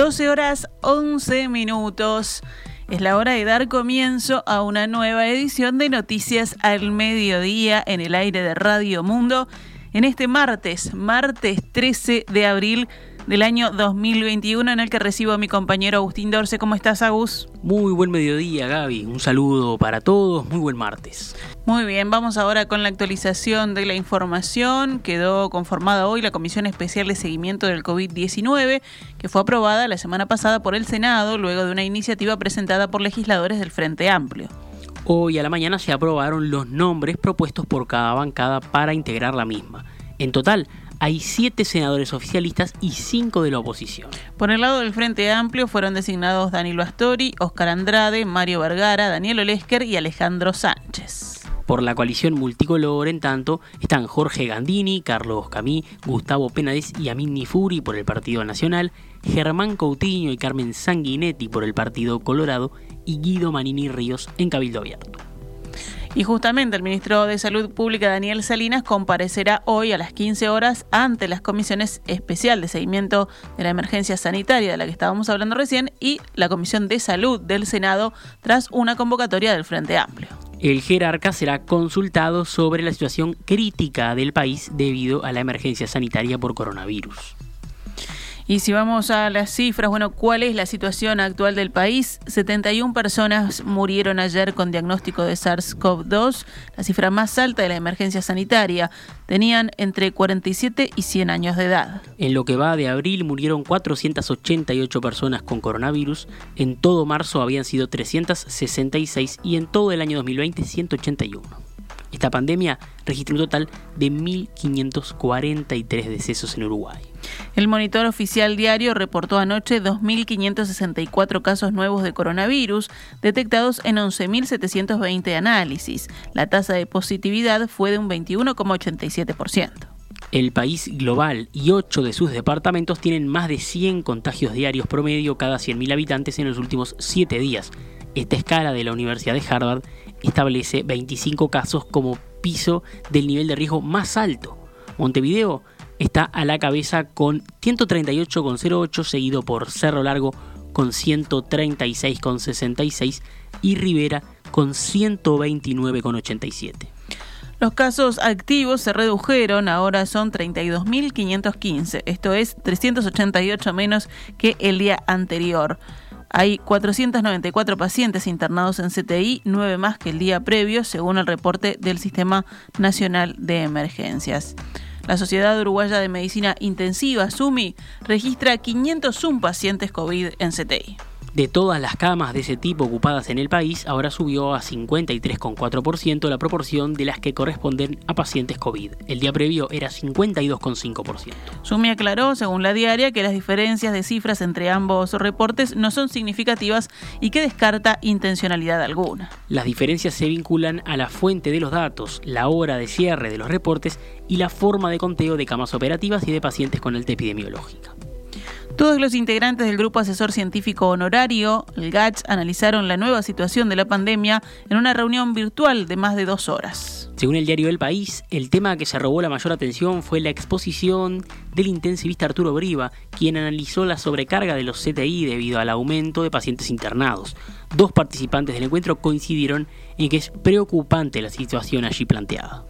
12 horas 11 minutos. Es la hora de dar comienzo a una nueva edición de Noticias al Mediodía en el aire de Radio Mundo en este martes, martes 13 de abril del año 2021 en el que recibo a mi compañero Agustín Dorce. ¿Cómo estás, Agus? Muy buen mediodía, Gaby. Un saludo para todos. Muy buen martes. Muy bien, vamos ahora con la actualización de la información. Quedó conformada hoy la Comisión Especial de Seguimiento del COVID-19, que fue aprobada la semana pasada por el Senado luego de una iniciativa presentada por legisladores del Frente Amplio. Hoy a la mañana se aprobaron los nombres propuestos por cada bancada para integrar la misma. En total, hay siete senadores oficialistas y cinco de la oposición. Por el lado del Frente Amplio fueron designados Danilo Astori, Oscar Andrade, Mario Vergara, Daniel Olesker y Alejandro Sánchez. Por la coalición multicolor, en tanto, están Jorge Gandini, Carlos Camí, Gustavo Penades y Amin Nifuri por el Partido Nacional, Germán Coutinho y Carmen Sanguinetti por el Partido Colorado y Guido Manini Ríos en Cabildo Abierto. Y justamente el ministro de Salud Pública, Daniel Salinas, comparecerá hoy a las 15 horas ante las comisiones especial de seguimiento de la emergencia sanitaria de la que estábamos hablando recién y la Comisión de Salud del Senado tras una convocatoria del Frente Amplio. El jerarca será consultado sobre la situación crítica del país debido a la emergencia sanitaria por coronavirus. Y si vamos a las cifras, bueno, ¿cuál es la situación actual del país? 71 personas murieron ayer con diagnóstico de SARS-CoV-2, la cifra más alta de la emergencia sanitaria. Tenían entre 47 y 100 años de edad. En lo que va de abril murieron 488 personas con coronavirus, en todo marzo habían sido 366 y en todo el año 2020 181. Esta pandemia registró un total de 1.543 decesos en Uruguay. El monitor oficial diario reportó anoche 2.564 casos nuevos de coronavirus, detectados en 11.720 análisis. La tasa de positividad fue de un 21,87%. El país global y ocho de sus departamentos tienen más de 100 contagios diarios promedio cada 100.000 habitantes en los últimos 7 días. Esta escala de la Universidad de Harvard establece 25 casos como piso del nivel de riesgo más alto. Montevideo está a la cabeza con 138,08 seguido por Cerro Largo con 136,66 y Rivera con 129,87. Los casos activos se redujeron, ahora son 32.515, esto es 388 menos que el día anterior. Hay 494 pacientes internados en CTI, 9 más que el día previo, según el reporte del Sistema Nacional de Emergencias. La Sociedad Uruguaya de Medicina Intensiva, SUMI, registra 501 pacientes COVID en CTI. De todas las camas de ese tipo ocupadas en el país, ahora subió a 53,4% la proporción de las que corresponden a pacientes COVID. El día previo era 52,5%. Sumi aclaró, según la diaria, que las diferencias de cifras entre ambos reportes no son significativas y que descarta intencionalidad alguna. Las diferencias se vinculan a la fuente de los datos, la hora de cierre de los reportes y la forma de conteo de camas operativas y de pacientes con alta epidemiológica. Todos los integrantes del Grupo Asesor Científico Honorario, el GACH, analizaron la nueva situación de la pandemia en una reunión virtual de más de dos horas. Según el diario El País, el tema que se robó la mayor atención fue la exposición del intensivista Arturo Briva, quien analizó la sobrecarga de los CTI debido al aumento de pacientes internados. Dos participantes del encuentro coincidieron en que es preocupante la situación allí planteada.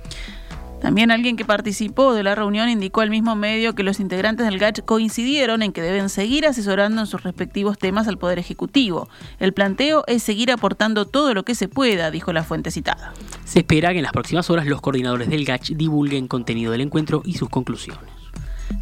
También alguien que participó de la reunión indicó al mismo medio que los integrantes del GACH coincidieron en que deben seguir asesorando en sus respectivos temas al Poder Ejecutivo. El planteo es seguir aportando todo lo que se pueda, dijo la fuente citada. Se espera que en las próximas horas los coordinadores del GACH divulguen contenido del encuentro y sus conclusiones.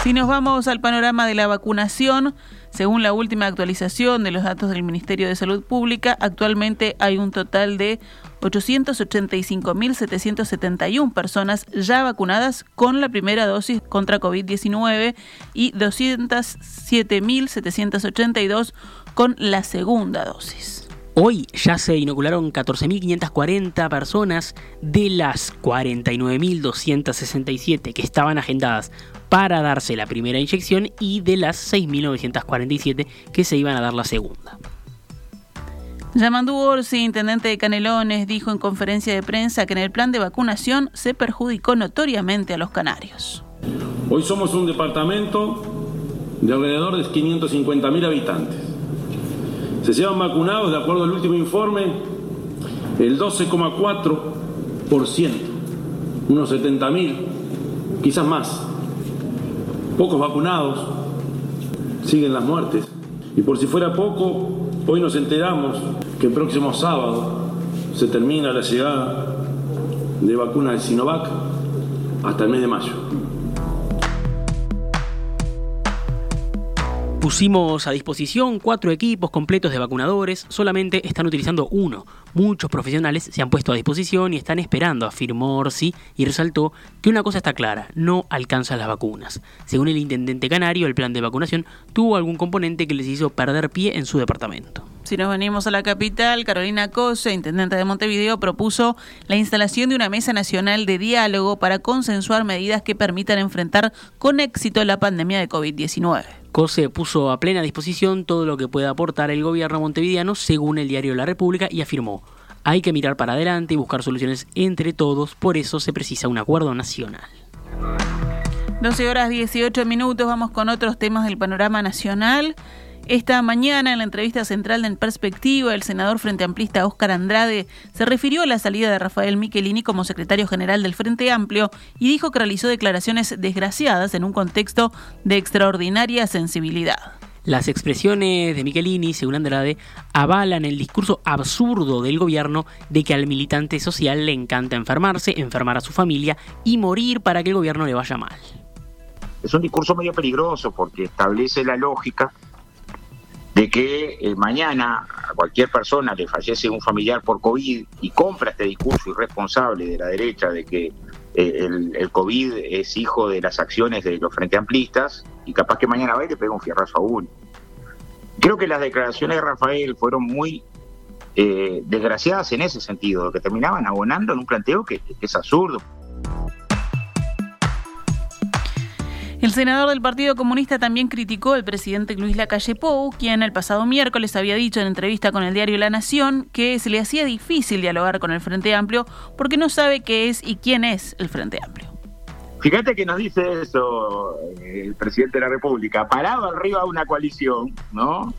Si nos vamos al panorama de la vacunación, según la última actualización de los datos del Ministerio de Salud Pública, actualmente hay un total de 885.771 personas ya vacunadas con la primera dosis contra COVID-19 y 207.782 con la segunda dosis. Hoy ya se inocularon 14.540 personas de las 49.267 que estaban agendadas para darse la primera inyección y de las 6.947 que se iban a dar la segunda. Yamandú Orsi, intendente de Canelones, dijo en conferencia de prensa que en el plan de vacunación se perjudicó notoriamente a los canarios. Hoy somos un departamento de alrededor de 550.000 habitantes. Se llevan vacunados, de acuerdo al último informe, el 12,4%, unos 70.000, quizás más. Pocos vacunados, siguen las muertes. Y por si fuera poco, hoy nos enteramos que el próximo sábado se termina la llegada de vacunas de Sinovac hasta el mes de mayo. Pusimos a disposición cuatro equipos completos de vacunadores, solamente están utilizando uno. Muchos profesionales se han puesto a disposición y están esperando, afirmó Orsi y resaltó que una cosa está clara, no alcanzan las vacunas. Según el intendente canario, el plan de vacunación tuvo algún componente que les hizo perder pie en su departamento. Si nos venimos a la capital, Carolina Cose, intendente de Montevideo, propuso la instalación de una mesa nacional de diálogo para consensuar medidas que permitan enfrentar con éxito la pandemia de COVID-19. COSE puso a plena disposición todo lo que pueda aportar el gobierno montevideano según el diario La República y afirmó, hay que mirar para adelante y buscar soluciones entre todos, por eso se precisa un acuerdo nacional. 12 horas 18 minutos, vamos con otros temas del panorama nacional. Esta mañana, en la entrevista central de En Perspectiva, el senador frente amplista Óscar Andrade se refirió a la salida de Rafael Michelini como secretario general del Frente Amplio y dijo que realizó declaraciones desgraciadas en un contexto de extraordinaria sensibilidad. Las expresiones de Michelini, según Andrade, avalan el discurso absurdo del gobierno de que al militante social le encanta enfermarse, enfermar a su familia y morir para que el gobierno le vaya mal. Es un discurso medio peligroso porque establece la lógica de que eh, mañana a cualquier persona le fallece un familiar por COVID y compra este discurso irresponsable de la derecha de que eh, el, COVID es hijo de las acciones de los frente amplistas y capaz que mañana va y le pega un fierrazo a uno. Creo que las declaraciones de Rafael fueron muy eh, desgraciadas en ese sentido, que terminaban abonando en un planteo que es absurdo. El senador del Partido Comunista también criticó al presidente Luis Lacalle Pou, quien el pasado miércoles había dicho en entrevista con el diario La Nación que se le hacía difícil dialogar con el Frente Amplio porque no sabe qué es y quién es el Frente Amplio. Fíjate que nos dice eso eh, el presidente de la República, parado arriba de una coalición, ¿no?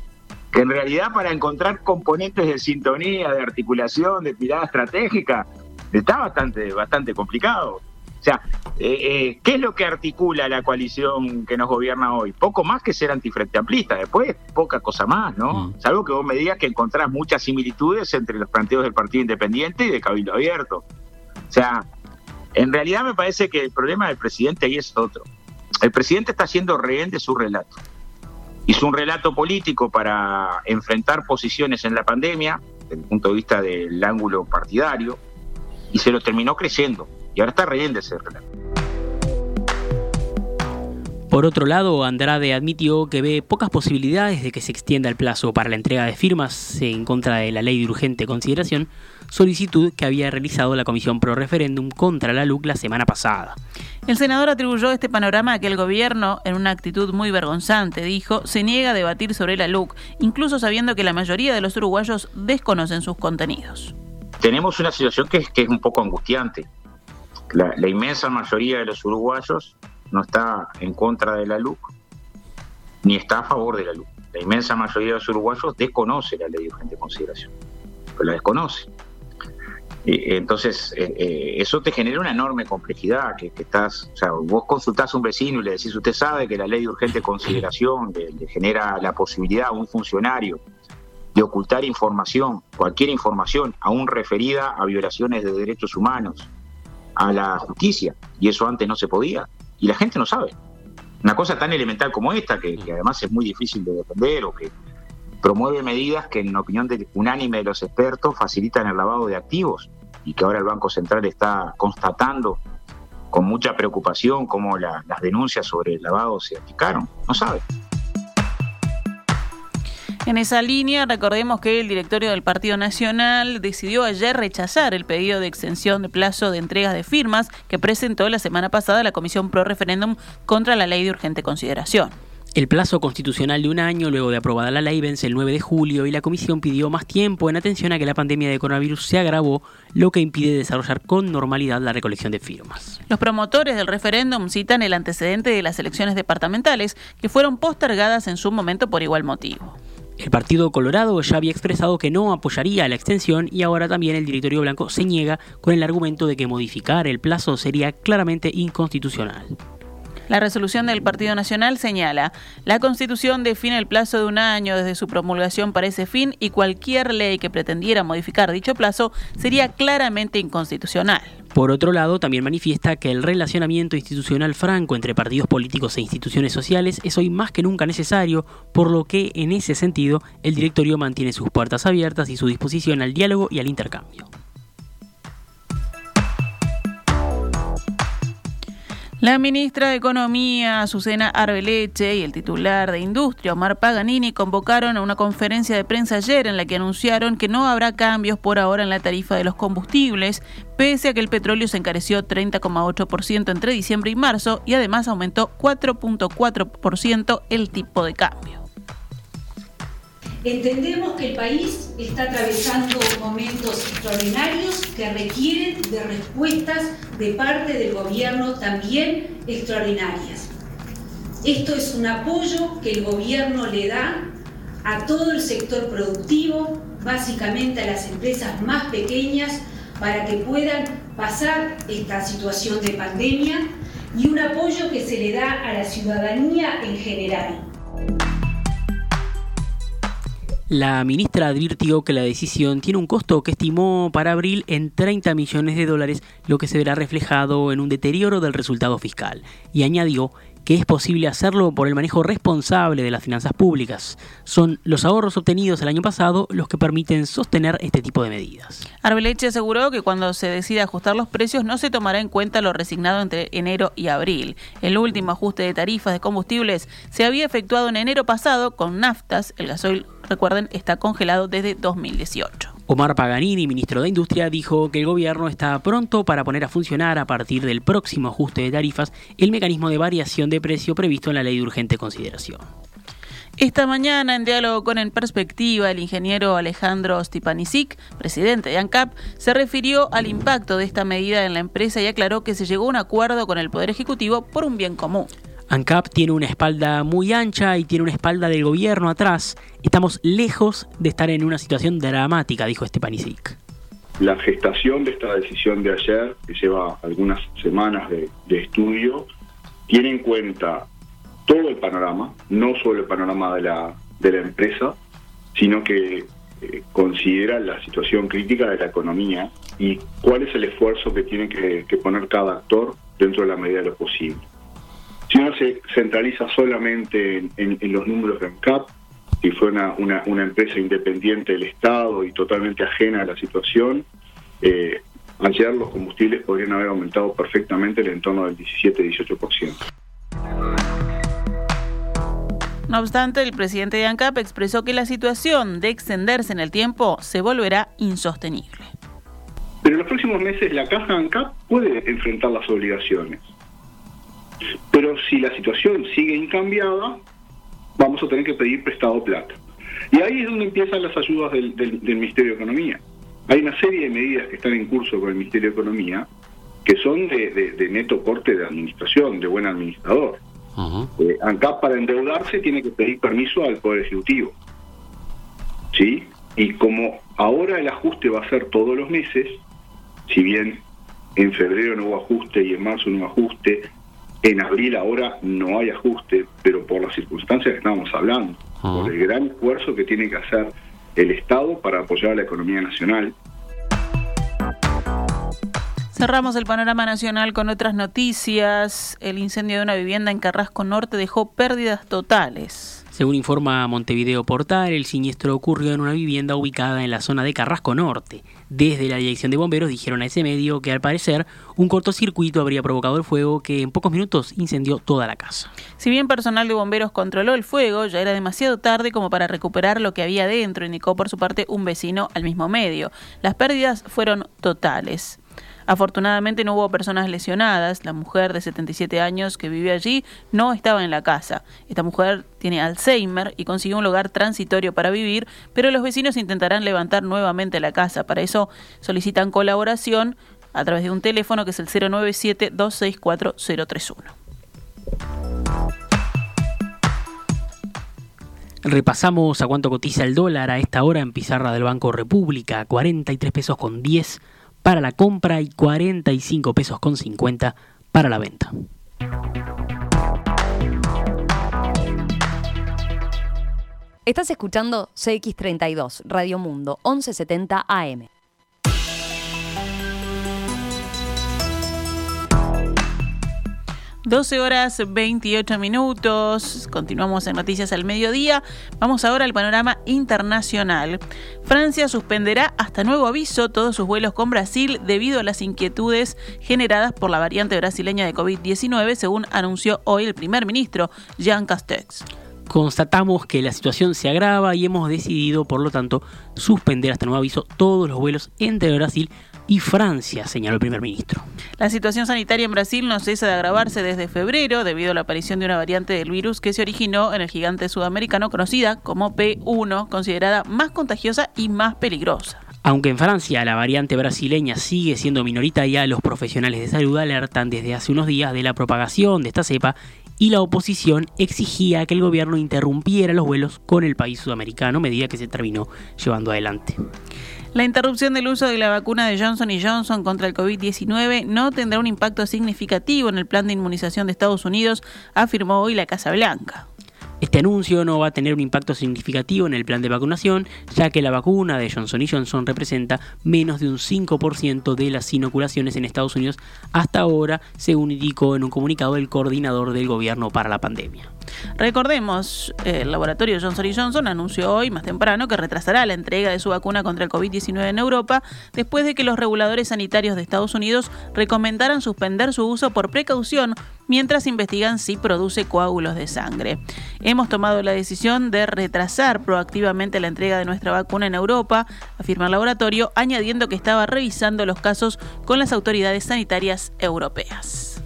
Que en realidad para encontrar componentes de sintonía, de articulación, de tirada estratégica, está bastante, bastante complicado. O sea, eh, eh, ¿qué es lo que articula la coalición que nos gobierna hoy? Poco más que ser antifrente amplista, después poca cosa más, ¿no? Mm. Salvo que vos me digas que encontrás muchas similitudes entre los planteos del Partido Independiente y de Cabildo Abierto. O sea, en realidad me parece que el problema del presidente ahí es otro. El presidente está haciendo rehén de su relato. Hizo un relato político para enfrentar posiciones en la pandemia, desde el punto de vista del ángulo partidario, y se lo terminó creciendo y ahora está rehén de ese relato. Por otro lado, Andrade admitió que ve pocas posibilidades de que se extienda el plazo para la entrega de firmas en contra de la ley de urgente consideración, solicitud que había realizado la Comisión Pro Referéndum contra la LUC la semana pasada. El senador atribuyó este panorama a que el gobierno, en una actitud muy vergonzante, dijo, se niega a debatir sobre la LUC, incluso sabiendo que la mayoría de los uruguayos desconocen sus contenidos. Tenemos una situación que es, que es un poco angustiante. La, la inmensa mayoría de los uruguayos no está en contra de la LUC ni está a favor de la LUC. La inmensa mayoría de los uruguayos desconoce la ley de urgente consideración, pero la desconoce. entonces, eh, eh, eso te genera una enorme complejidad, que, estás, o sea, vos consultás a un vecino y le decís, usted sabe que la ley de urgente consideración le, genera la posibilidad a un funcionario de ocultar información, cualquier información, aún referida a violaciones de derechos humanos, a la justicia, y eso antes no se podía y la gente no sabe. Una cosa tan elemental como esta, que, además es muy difícil de defender o que promueve medidas que en opinión de, unánime de los expertos facilitan el lavado de activos y que ahora el Banco Central está constatando con mucha preocupación cómo las denuncias sobre el lavado se aplicaron. No sabe. En esa línea, recordemos que el directorio del Partido Nacional decidió ayer rechazar el pedido de extensión de plazo de entregas de firmas que presentó la semana pasada la Comisión Pro Referéndum contra la ley de urgente consideración. El plazo constitucional de un año luego de aprobada la ley vence el 9 de julio y la comisión pidió más tiempo en atención a que la pandemia de coronavirus se agravó, lo que impide desarrollar con normalidad la recolección de firmas. Los promotores del referéndum citan el antecedente de las elecciones departamentales que fueron postergadas en su momento por igual motivo. El Partido Colorado ya había expresado que no apoyaría la extensión y ahora también el directorio blanco se niega con el argumento de que modificar el plazo sería claramente inconstitucional. La resolución del Partido Nacional señala, la Constitución define el plazo de un año desde su promulgación para ese fin y cualquier ley que pretendiera modificar dicho plazo sería claramente inconstitucional. Por otro lado, también manifiesta que el relacionamiento institucional franco entre partidos políticos e instituciones sociales es hoy más que nunca necesario, por lo que, en ese sentido, el directorio mantiene sus puertas abiertas y su disposición al diálogo y al intercambio. La ministra de Economía, Azucena Arbeleche, y el titular de Industria, Omar Paganini, convocaron a una conferencia de prensa ayer en la que anunciaron que no habrá cambios por ahora en la tarifa de los combustibles, pese a que el petróleo se encareció 30,8% entre diciembre y marzo y además aumentó 4,4% el tipo de cambio. Entendemos que el país está atravesando momentos extraordinarios que requieren de respuestas de parte del gobierno también extraordinarias. Esto es un apoyo que el gobierno le da a todo el sector productivo, básicamente a las empresas más pequeñas, para que puedan pasar esta situación de pandemia y un apoyo que se le da a la ciudadanía en general. La ministra advirtió que la decisión tiene un costo que estimó para abril en 30 millones de dólares, lo que se verá reflejado en un deterioro del resultado fiscal, y añadió que es posible hacerlo por el manejo responsable de las finanzas públicas. Son los ahorros obtenidos el año pasado los que permiten sostener este tipo de medidas. Arbeleche aseguró que cuando se decida ajustar los precios no se tomará en cuenta lo resignado entre enero y abril. El último ajuste de tarifas de combustibles se había efectuado en enero pasado con naftas, el gasoil recuerden, está congelado desde 2018. Omar Paganini, ministro de Industria, dijo que el gobierno está pronto para poner a funcionar a partir del próximo ajuste de tarifas el mecanismo de variación de precio previsto en la ley de urgente consideración. Esta mañana, en diálogo con En Perspectiva, el ingeniero Alejandro Stipanisic, presidente de ANCAP, se refirió al impacto de esta medida en la empresa y aclaró que se llegó a un acuerdo con el Poder Ejecutivo por un bien común. ANCAP tiene una espalda muy ancha y tiene una espalda del gobierno atrás. Estamos lejos de estar en una situación dramática, dijo Stepanisic. La gestación de esta decisión de ayer, que lleva algunas semanas de, estudio, tiene en cuenta todo el panorama, no solo el panorama de la, de la empresa, sino que eh, considera la situación crítica de la economía y cuál es el esfuerzo que tiene que, que poner cada actor dentro de la medida de lo posible. Si uno se centraliza solamente en, los números de ANCAP, si fue una, una, empresa independiente del Estado y totalmente ajena a la situación, eh, ayer los combustibles podrían haber aumentado perfectamente en torno del 17-18%. No obstante, el presidente de ANCAP expresó que la situación de extenderse en el tiempo se volverá insostenible. Pero en los próximos meses la caja ANCAP puede enfrentar las obligaciones. Pero si la situación sigue incambiada, vamos a tener que pedir prestado plata. Y ahí es donde empiezan las ayudas del, Ministerio de Economía. Hay una serie de medidas que están en curso con el Ministerio de Economía que son de, neto corte de administración, de buen administrador. Eh, ANCAP para endeudarse tiene que pedir permiso al Poder Ejecutivo. ¿Sí? Y como ahora el ajuste va a ser todos los meses, si bien en febrero no hubo ajuste y en marzo no hubo ajuste, en abril ahora no hay ajuste, pero por las circunstancias que estábamos hablando, por el gran esfuerzo que tiene que hacer el Estado para apoyar a la economía nacional. Cerramos el panorama nacional con otras noticias. El incendio de una vivienda en Carrasco Norte dejó pérdidas totales. Según informa Montevideo Portal, el siniestro ocurrió en una vivienda ubicada en la zona de Carrasco Norte. Desde la dirección de bomberos dijeron a ese medio que al parecer un cortocircuito habría provocado el fuego que en pocos minutos incendió toda la casa. Si bien personal de bomberos controló el fuego, ya era demasiado tarde como para recuperar lo que había dentro, indicó por su parte un vecino al mismo medio. Las pérdidas fueron totales. Afortunadamente no hubo personas lesionadas. La mujer de 77 años que vive allí no estaba en la casa. Esta mujer tiene Alzheimer y consiguió un lugar transitorio para vivir, pero los vecinos intentarán levantar nuevamente la casa. Para eso solicitan colaboración a través de un teléfono que es el 097 264 031. Repasamos a cuánto cotiza el dólar a esta hora en pizarra del Banco República, 43 pesos con 10 para la compra y 45 pesos con 50 para la venta. Estás escuchando CX32, Radio Mundo, 1170 AM. 12 horas 28 minutos. Continuamos en Noticias al Mediodía. Vamos ahora al panorama internacional. Francia suspenderá hasta nuevo aviso todos sus vuelos con Brasil debido a las inquietudes generadas por la variante brasileña de COVID-19, según anunció hoy el primer ministro Jean Castex. Constatamos que la situación se agrava y hemos decidido, por lo tanto, suspender hasta nuevo aviso todos los vuelos entre Brasil y Francia, señaló el primer ministro. La situación sanitaria en Brasil no cesa de agravarse desde febrero debido a la aparición de una variante del virus que se originó en el gigante sudamericano conocida como P1, considerada más contagiosa y más peligrosa. Aunque en Francia la variante brasileña sigue siendo minoritaria, los profesionales de salud alertan desde hace unos días de la propagación de esta cepa y la oposición exigía que el gobierno interrumpiera los vuelos con el país sudamericano, medida que se terminó llevando adelante. La interrupción del uso de la vacuna de Johnson Johnson contra el COVID-19 no tendrá un impacto significativo en el plan de inmunización de Estados Unidos, afirmó hoy la Casa Blanca. Este anuncio no va a tener un impacto significativo en el plan de vacunación, ya que la vacuna de Johnson Johnson representa menos de un 5% de las inoculaciones en Estados Unidos hasta ahora, según indicó en un comunicado el coordinador del gobierno para la pandemia. Recordemos, el laboratorio Johnson Johnson anunció hoy, más temprano, que retrasará la entrega de su vacuna contra el COVID-19 en Europa después de que los reguladores sanitarios de Estados Unidos recomendaran suspender su uso por precaución mientras investigan si produce coágulos de sangre. Hemos tomado la decisión de retrasar proactivamente la entrega de nuestra vacuna en Europa, afirma el laboratorio, añadiendo que estaba revisando los casos con las autoridades sanitarias europeas.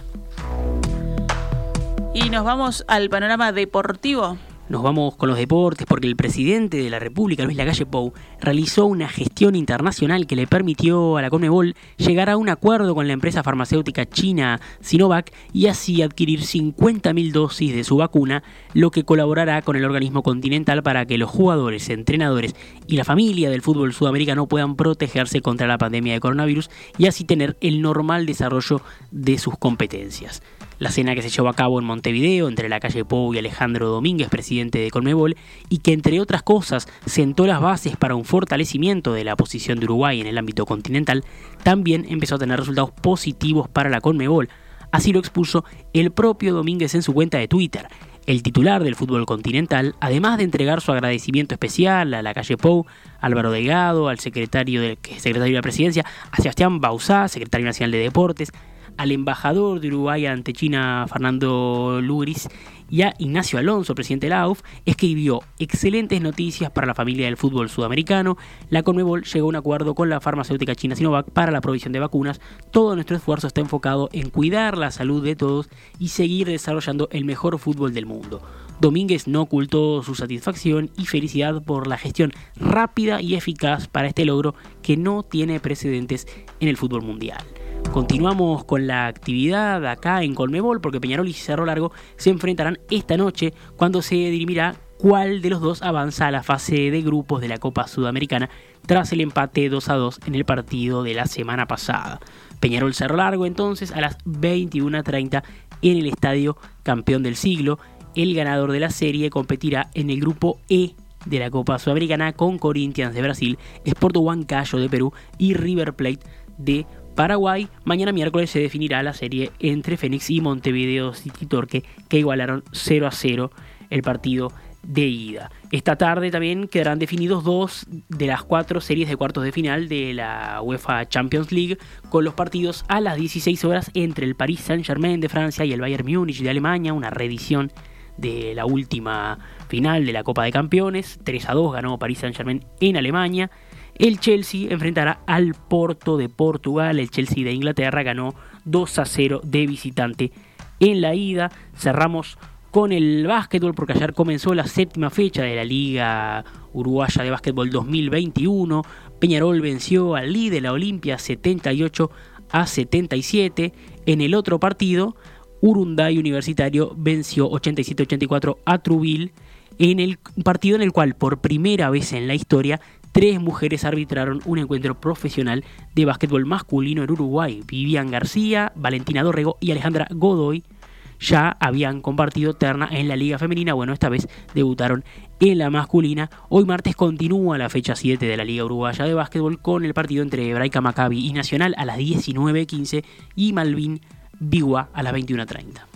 Y nos vamos al panorama deportivo. Nos vamos con los deportes porque el presidente de la República, Luis Lagalle Pou, realizó una gestión internacional que le permitió a la Conmebol llegar a un acuerdo con la empresa farmacéutica china Sinovac y así adquirir 50.000 dosis de su vacuna, lo que colaborará con el organismo continental para que los jugadores, entrenadores y la familia del fútbol sudamericano puedan protegerse contra la pandemia de coronavirus y así tener el normal desarrollo de sus competencias. La cena que se llevó a cabo en Montevideo entre la calle Pou y Alejandro Domínguez, presidente de Conmebol, y que entre otras cosas sentó las bases para un fortalecimiento de la posición de Uruguay en el ámbito continental, también empezó a tener resultados positivos para la Conmebol. Así lo expuso el propio Domínguez en su cuenta de Twitter. El titular del fútbol continental, además de entregar su agradecimiento especial a la calle Pou, Álvaro Delgado, al secretario de, secretario de la presidencia, a Sebastián Bausá, secretario nacional de deportes, al embajador de Uruguay ante China, Fernando Lugris, y a Ignacio Alonso, presidente de la AUF, escribió excelentes noticias para la familia del fútbol sudamericano. La Conmebol llegó a un acuerdo con la farmacéutica china Sinovac para la provisión de vacunas. Todo nuestro esfuerzo está enfocado en cuidar la salud de todos y seguir desarrollando el mejor fútbol del mundo. Domínguez no ocultó su satisfacción y felicidad por la gestión rápida y eficaz para este logro que no tiene precedentes en el fútbol mundial. Continuamos con la actividad acá en Colmebol porque Peñarol y Cerro Largo se enfrentarán esta noche cuando se dirimirá cuál de los dos avanza a la fase de grupos de la Copa Sudamericana tras el empate 2 a 2 en el partido de la semana pasada. Peñarol Cerro Largo entonces a las 21.30 en el estadio campeón del siglo. El ganador de la serie competirá en el grupo E de la Copa Sudamericana con Corinthians de Brasil, Sport Huancayo de Perú y River Plate de Paraguay. Mañana miércoles se definirá la serie entre Fénix y Montevideo City Torque, que igualaron 0 a 0 el partido de ida. Esta tarde también quedarán definidos dos de las cuatro series de cuartos de final de la UEFA Champions League, con los partidos a las 16 horas entre el Paris Saint-Germain de Francia y el Bayern Múnich de Alemania, una reedición de la última final de la Copa de Campeones. 3 a 2 ganó Paris Saint-Germain en Alemania. El Chelsea enfrentará al Porto de Portugal. El Chelsea de Inglaterra ganó 2 a 0 de visitante en la ida. Cerramos con el básquetbol porque ayer comenzó la séptima fecha de la Liga Uruguaya de Básquetbol 2021. Peñarol venció al líder de la Olimpia 78 a 77. En el otro partido, Urunday Universitario venció 87-84 a Trubil en el partido en el cual por primera vez en la historia tres mujeres arbitraron un encuentro profesional de básquetbol masculino en Uruguay. Vivian García, Valentina Dorrego y Alejandra Godoy ya habían compartido terna en la liga femenina. Bueno, esta vez debutaron en la masculina. Hoy martes continúa la fecha 7 de la liga uruguaya de básquetbol con el partido entre Hebraica Maccabi y Nacional a las 19.15 y Malvin Bigua a las 21.30.